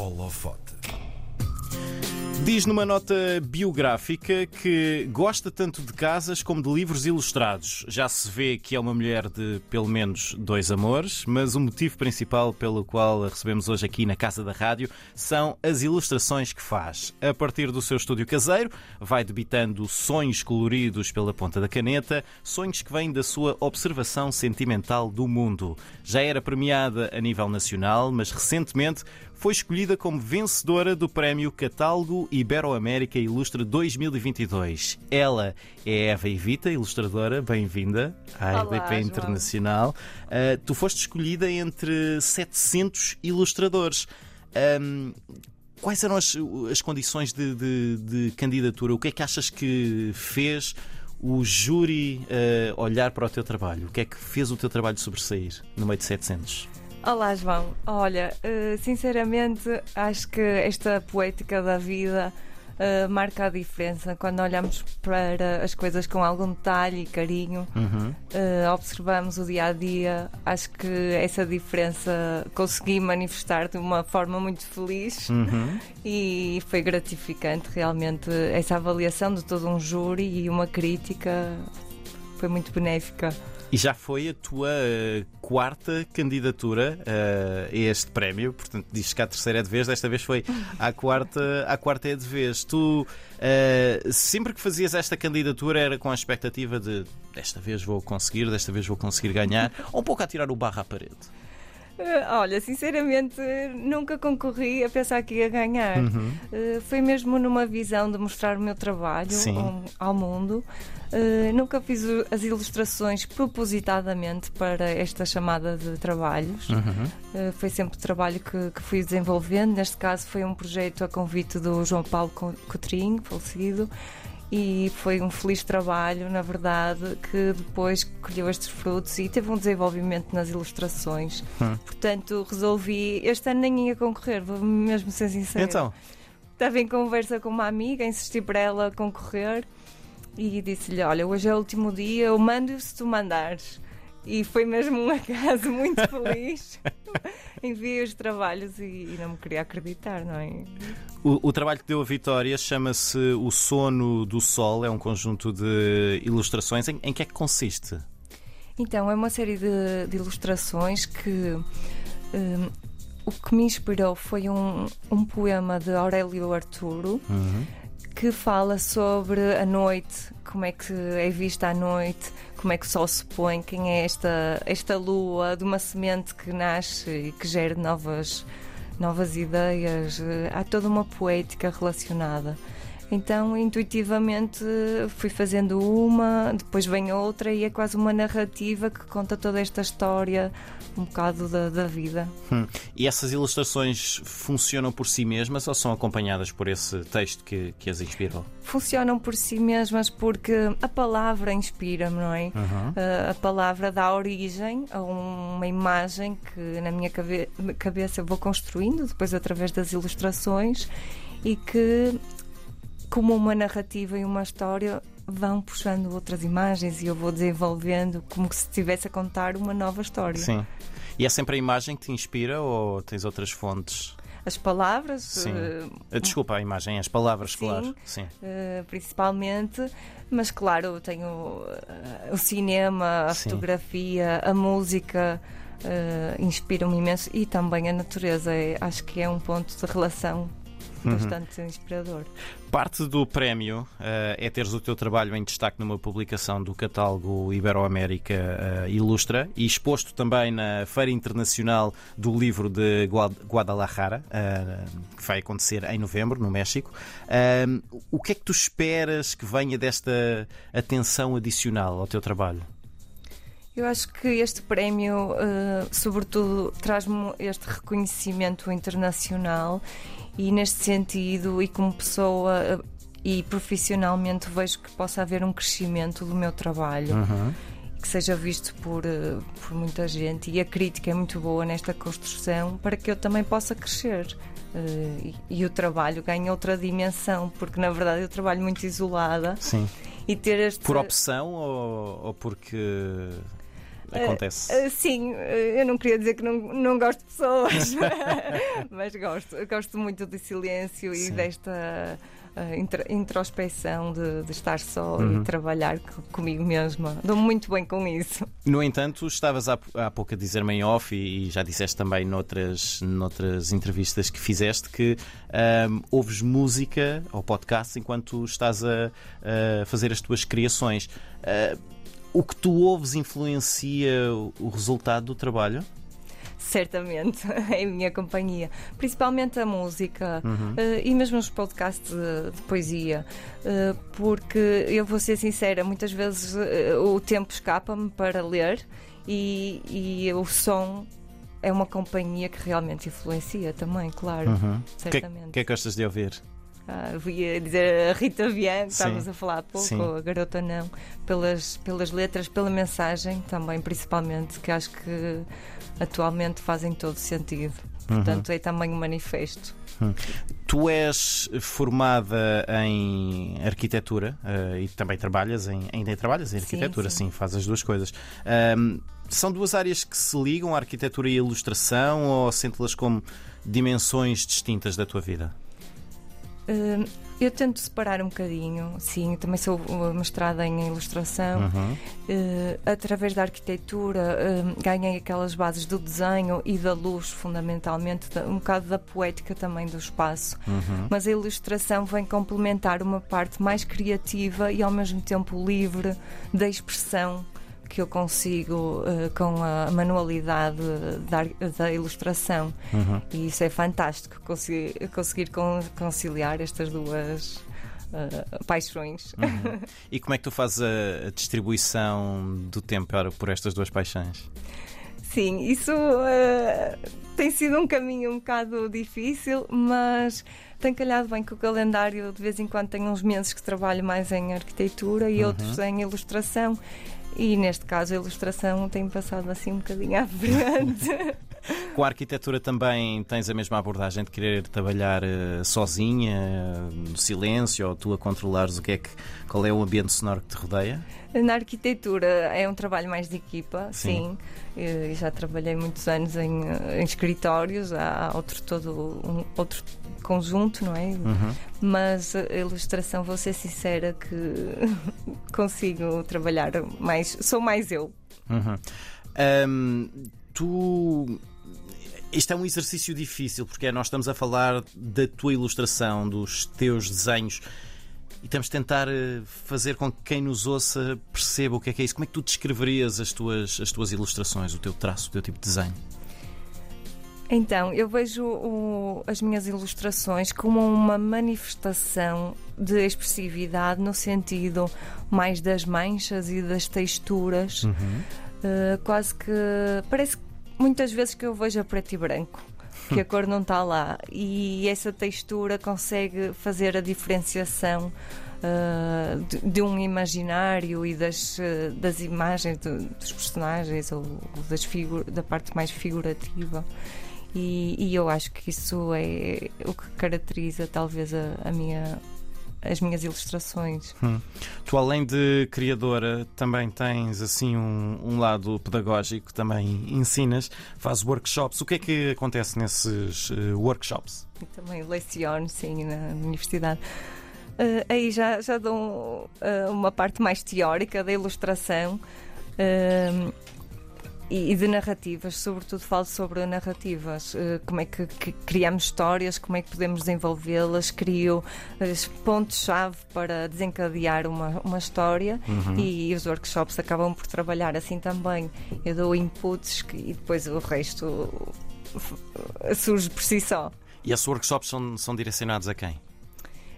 Holofote. Diz numa nota biográfica que gosta tanto de casas como de livros ilustrados. Já se vê que é uma mulher de pelo menos dois amores, mas o motivo principal pelo qual a recebemos hoje aqui na Casa da Rádio são as ilustrações que faz. A partir do seu estúdio caseiro, vai debitando sonhos coloridos pela ponta da caneta, sonhos que vêm da sua observação sentimental do mundo. Já era premiada a nível nacional, mas recentemente foi escolhida como vencedora do Prémio Catálogo Ibero-América Ilustra 2022. Ela é Eva Evita, ilustradora, bem-vinda à Olá, RDP João. Internacional. Uh, tu foste escolhida entre 700 ilustradores. Um, quais eram as, as condições de, de- de candidatura? O que é que achas que fez o júri uh, olhar para o teu trabalho? O que é que fez o teu trabalho sobressair no meio de 700? Olá, João. Olha, eh, sinceramente, acho que esta poética da vida eh, marca a diferença quando olhamos para as coisas com algum detalhe e carinho. Uhum. eh, observamos o dia a dia. Acho que essa diferença consegui manifestar de uma forma muito feliz Uhum. e foi gratificante realmente essa avaliação de todo um júri e uma crítica foi muito benéfica. E já foi a tua eh, quarta candidatura eh, a este prémio, portanto, dizes que a terceira é de vez, desta vez foi à quarta, à quarta é de vez. Tu eh, sempre que fazias esta candidatura era com a expectativa de desta vez vou conseguir, desta vez vou conseguir ganhar, ou um pouco a tirar o barro à parede. Eh, Olha, sinceramente, nunca concorri a pensar que ia ganhar. Uhum. Eh, Foi mesmo numa visão de mostrar o meu trabalho Sim. ao- mundo. Eh, nunca fiz as ilustrações propositadamente para esta chamada de trabalhos. Uhum. Eh, foi sempre trabalho que, que fui desenvolvendo. Neste caso, foi um projeto a convite do João Paulo Co- Coutrinho, falecido. E foi um feliz trabalho, na verdade, que depois colheu estes frutos e teve um desenvolvimento nas ilustrações. Hum. Portanto, resolvi. Este ano nem ia concorrer, vou mesmo ser sincera. Então, Estava em conversa com uma amiga, insisti para ela concorrer e disse-lhe: Olha, hoje é o último dia, eu mando se tu mandares. E foi mesmo um acaso muito feliz. Enviei os trabalhos e, e não me queria acreditar, não é? o, o trabalho que deu a vitória chama-se O Sono do Sol, é um conjunto de ilustrações. Em, em que é que consiste? Então, é uma série de, de ilustrações que. hum, o que me inspirou foi um, um poema de Aurélio Arturo Uhum. Que fala sobre a noite, como é que é vista a noite, como é que o sol se põe, quem é esta, esta lua de uma semente que nasce e que gera novas, novas ideias. Há toda uma poética relacionada. Então, intuitivamente, fui fazendo uma, depois vem outra, e é quase uma narrativa que conta toda esta história, um bocado da, da vida. Hum. E essas ilustrações funcionam por si mesmas ou são acompanhadas por esse texto que, que as inspirou? funcionam por si mesmas porque a palavra inspira-me, não é? Uhum. Uh, a palavra dá origem a uma imagem que na minha cabe- cabeça eu vou construindo, depois através das ilustrações, e que, como uma narrativa e uma história, vão puxando outras imagens e eu vou desenvolvendo como se estivesse a contar uma nova história. Sim. E é sempre a imagem que te inspira ou tens outras fontes? As palavras, Sim. uh, Desculpa, a imagem, as palavras, Sim. claro. Sim. Uh, principalmente, mas claro, tenho uh, o cinema, a Sim. fotografia, a música inspiram-me imenso e também a natureza. É- acho que é um ponto de relação Uhum. bastante inspirador. Parte do prémio eh, é teres o teu trabalho em destaque numa publicação do catálogo Ibero-América eh, Ilustra e exposto também na Feira Internacional do Livro de Guad- Guadalajara, eh, que vai acontecer em novembro, no México. O que é que tu esperas que venha desta atenção adicional ao teu trabalho? Eu acho que este prémio, uh, sobretudo, traz-me este reconhecimento internacional e, neste sentido, e como pessoa e profissionalmente, vejo que possa haver um crescimento do meu trabalho. Uhum. que seja visto por, eh, por muita gente e a crítica é muito boa nesta construção para que eu também possa crescer. Eh, e, e o trabalho ganha outra dimensão, porque na verdade eu trabalho muito isolada Sim. e ter este. Por opção ou, ou porque acontece? Uh, uh, sim, eu não queria dizer que não, não gosto de pessoas, mas gosto. Gosto muito de silêncio sim. e desta introspecção de, de, estar só uhum. e trabalhar comigo mesma. Dou muito bem com isso. No entanto, estavas há, há pouco a dizer-me em off e, e, já disseste também noutras, noutras entrevistas que fizeste que um, ouves música ou podcast enquanto estás a, a fazer as tuas criações. Uh, o que tu ouves influencia o resultado do trabalho? certamente, em minha companhia. Principalmente a música uhum. uh, e mesmo os podcasts de, de poesia. Uh, porque eu vou ser sincera, muitas vezes uh, o tempo escapa-me para ler e, e o som é uma companhia que realmente influencia também, claro. Uhum. É certamente. O que, é que gostas de ouvir? Ah, ia dizer a Rita Bianco, estávamos a falar há pouco, Sim. a Garota Não, pelas, pelas letras, pela mensagem também, principalmente, que acho que atualmente fazem todo sentido. Portanto, uhum. é também um manifesto. Uhum. Tu és formada em arquitetura uh, e também trabalhas em, ainda trabalhas em arquitetura, sim, sim. sim fazes as duas coisas. Um, são duas áreas que se ligam, a arquitetura e a ilustração, ou sentes-las como dimensões distintas da tua vida? Uh, eu tento separar um bocadinho, sim, também sou mestrada em ilustração. Uhum. Uh, através da arquitetura, uh, ganhei aquelas bases do desenho e da luz, fundamentalmente, um bocado da poética também do espaço. Uhum. Mas a ilustração vem complementar uma parte mais criativa e ao mesmo tempo livre da expressão que eu consigo uh, com a manualidade da, da ilustração. Uhum. E isso é fantástico, conseguir, conseguir conciliar estas duas uh, paixões. Uhum. E como é que tu fazes a, a distribuição do tempo por estas duas paixões? Sim, isso uh, tem sido um caminho um bocado difícil, mas tem calhado bem com o calendário. De vez em quando tenho uns meses que trabalho mais em arquitetura e uhum. outros em ilustração. E neste caso a ilustração tem passado assim um bocadinho à frente. Com a arquitetura também tens a mesma abordagem de querer trabalhar uh, sozinha, no silêncio, ou tu a controlares o que é que, qual é o ambiente sonoro que te rodeia? Na arquitetura é um trabalho mais de equipa, sim. sim. Já trabalhei muitos anos em, em escritórios, há outro todo um, outro conjunto, não é? Uhum. Mas a ilustração, vou ser sincera que consigo trabalhar mais, sou mais eu. Uhum. Um, tu isto é um exercício difícil porque nós estamos a falar da tua ilustração, dos teus desenhos e temos de tentar eh, fazer com que quem nos ouça perceba o que é que é isso. Como é que tu descreverias as tuas, as tuas ilustrações, o teu traço, o teu tipo de desenho? Então, eu vejo o, as minhas ilustrações como uma manifestação de expressividade no sentido mais das manchas e das texturas. Uhum. Uh, quase que. Parece muitas vezes que eu vejo a preto e branco que a cor não está lá. E essa textura consegue fazer a diferenciação uh, de, de, um imaginário e das, uh, das imagens de, dos personagens ou das da parte mais figurativa. E, e, eu acho que isso é o que caracteriza talvez a, a minha as minhas ilustrações. Hum. Tu, além de criadora, também tens assim um, um, lado pedagógico, também ensinas, fazes workshops. O que é que acontece nesses uh, workshops? Eu também leciono, sim, na universidade. Uh, aí já, já dou uh, uma parte mais teórica da ilustração. E, de narrativas, sobretudo falo sobre narrativas, eh, como é que, que criamos histórias, como é que podemos desenvolvê-las, crio eh, pontos-chave para desencadear uma, uma história uhum. e, e, os workshops acabam por trabalhar assim também. Eu dou inputs que, e depois o resto surge por si só. E esses workshops são, são direcionados a quem?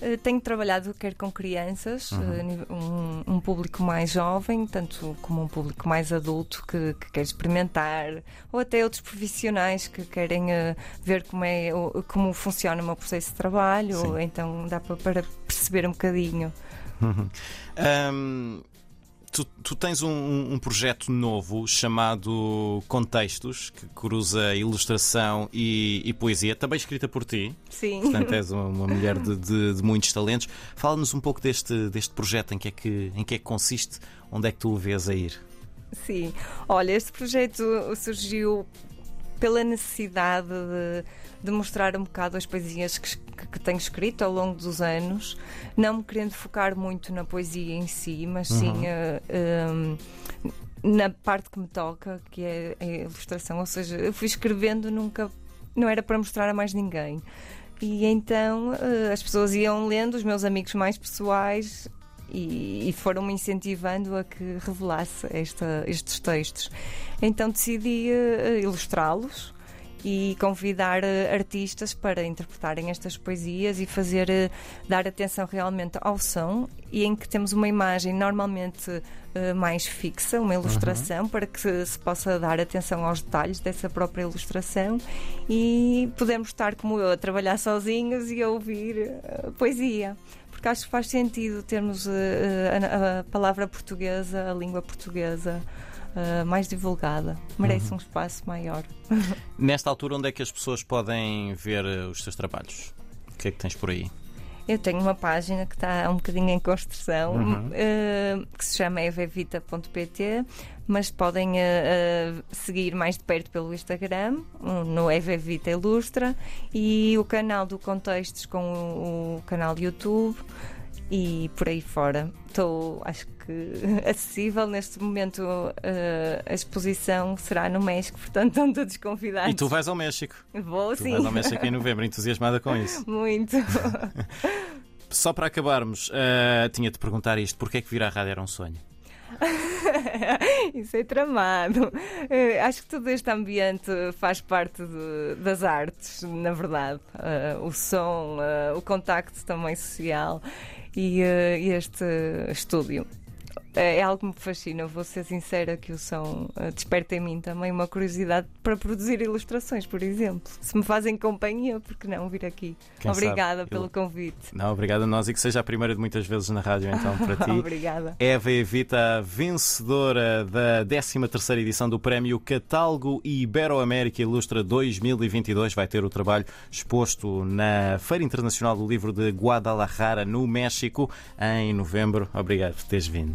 Eh, tenho trabalhado quer com crianças, uhum. Eh, um, um, público mais jovem, tanto como um público mais adulto que, que quer experimentar, ou até outros profissionais que querem uh, ver como, é, como funciona o meu processo de trabalho, então dá para, para perceber um bocadinho. Uhum. Um, Tu, tu, tens um, um, projeto novo chamado Contextos, que cruza ilustração e, e, poesia, também escrita por ti. Sim. Portanto, és uma, mulher de, de, de, muitos talentos. Fala-nos um pouco deste, deste projeto, em que, é que, em que é que consiste, onde é que tu o vês a ir? Sim, olha, este projeto surgiu pela necessidade de, de mostrar um bocado as poesias que, que, que, tenho escrito ao longo dos anos, não me querendo focar muito na poesia em si, mas sim uh, um, na parte que me toca, que é a ilustração. Ou seja, eu fui escrevendo, nunca. não era para mostrar a mais ninguém. E então uh, as pessoas iam lendo, os meus amigos mais pessoais e, e foram-me incentivando a que revelasse esta, estes textos. Então decidi uh, ilustrá-los e convidar uh, artistas para interpretarem estas poesias e fazer uh, dar atenção realmente ao som e em que temos uma imagem normalmente mais fixa, uma ilustração, uhum. para que se possa dar atenção aos detalhes dessa própria ilustração e podemos estar como eu a trabalhar sozinhos e a ouvir poesia porque acho que faz sentido termos uh, a, a, palavra portuguesa, a língua portuguesa. Uh, mais divulgada, merece uhum. um espaço maior. Nesta altura, onde é que as pessoas podem ver os seus trabalhos? O que é que tens por aí? Eu tenho uma página que está um bocadinho em construção, uhum. uh, que se chama evevita.pt, mas podem uh, uh, seguir mais de perto pelo Instagram, no Evevita Ilustra, e o canal do Contextos com o, o canal YouTube e por aí fora. Estou, acho que, acessível. Neste momento, uh, a exposição será no México, portanto, estão todos convidados. E tu vais ao México? Vou, tu sim. vais ao México em novembro, entusiasmada com isso. Muito. Só para acabarmos, uh, tinha-te perguntar isto: porquê é que vir à rádio era um sonho? Isso é tramado. Uh, acho que todo este ambiente faz parte de, das artes, na verdade. Uh, o som, uh, o contacto também social e este estúdio é, é algo que me fascina. Vou ser sincera que o som uh, desperta em mim também uma curiosidade para produzir ilustrações, por exemplo. Se me fazem companhia, por que não vir aqui? Quem Obrigada sabe? pelo Eu... convite. Não, obrigada a nós e que seja a primeira de muitas vezes na rádio, então, para ti. Obrigada. Eva Evita, vencedora da 13 terceira edição do Prémio Catálogo Ibero-América Ilustra 2022. Vai ter o trabalho exposto na Feira Internacional do Livro de Guadalajara, no México, em novembro. Obrigado por teres vindo.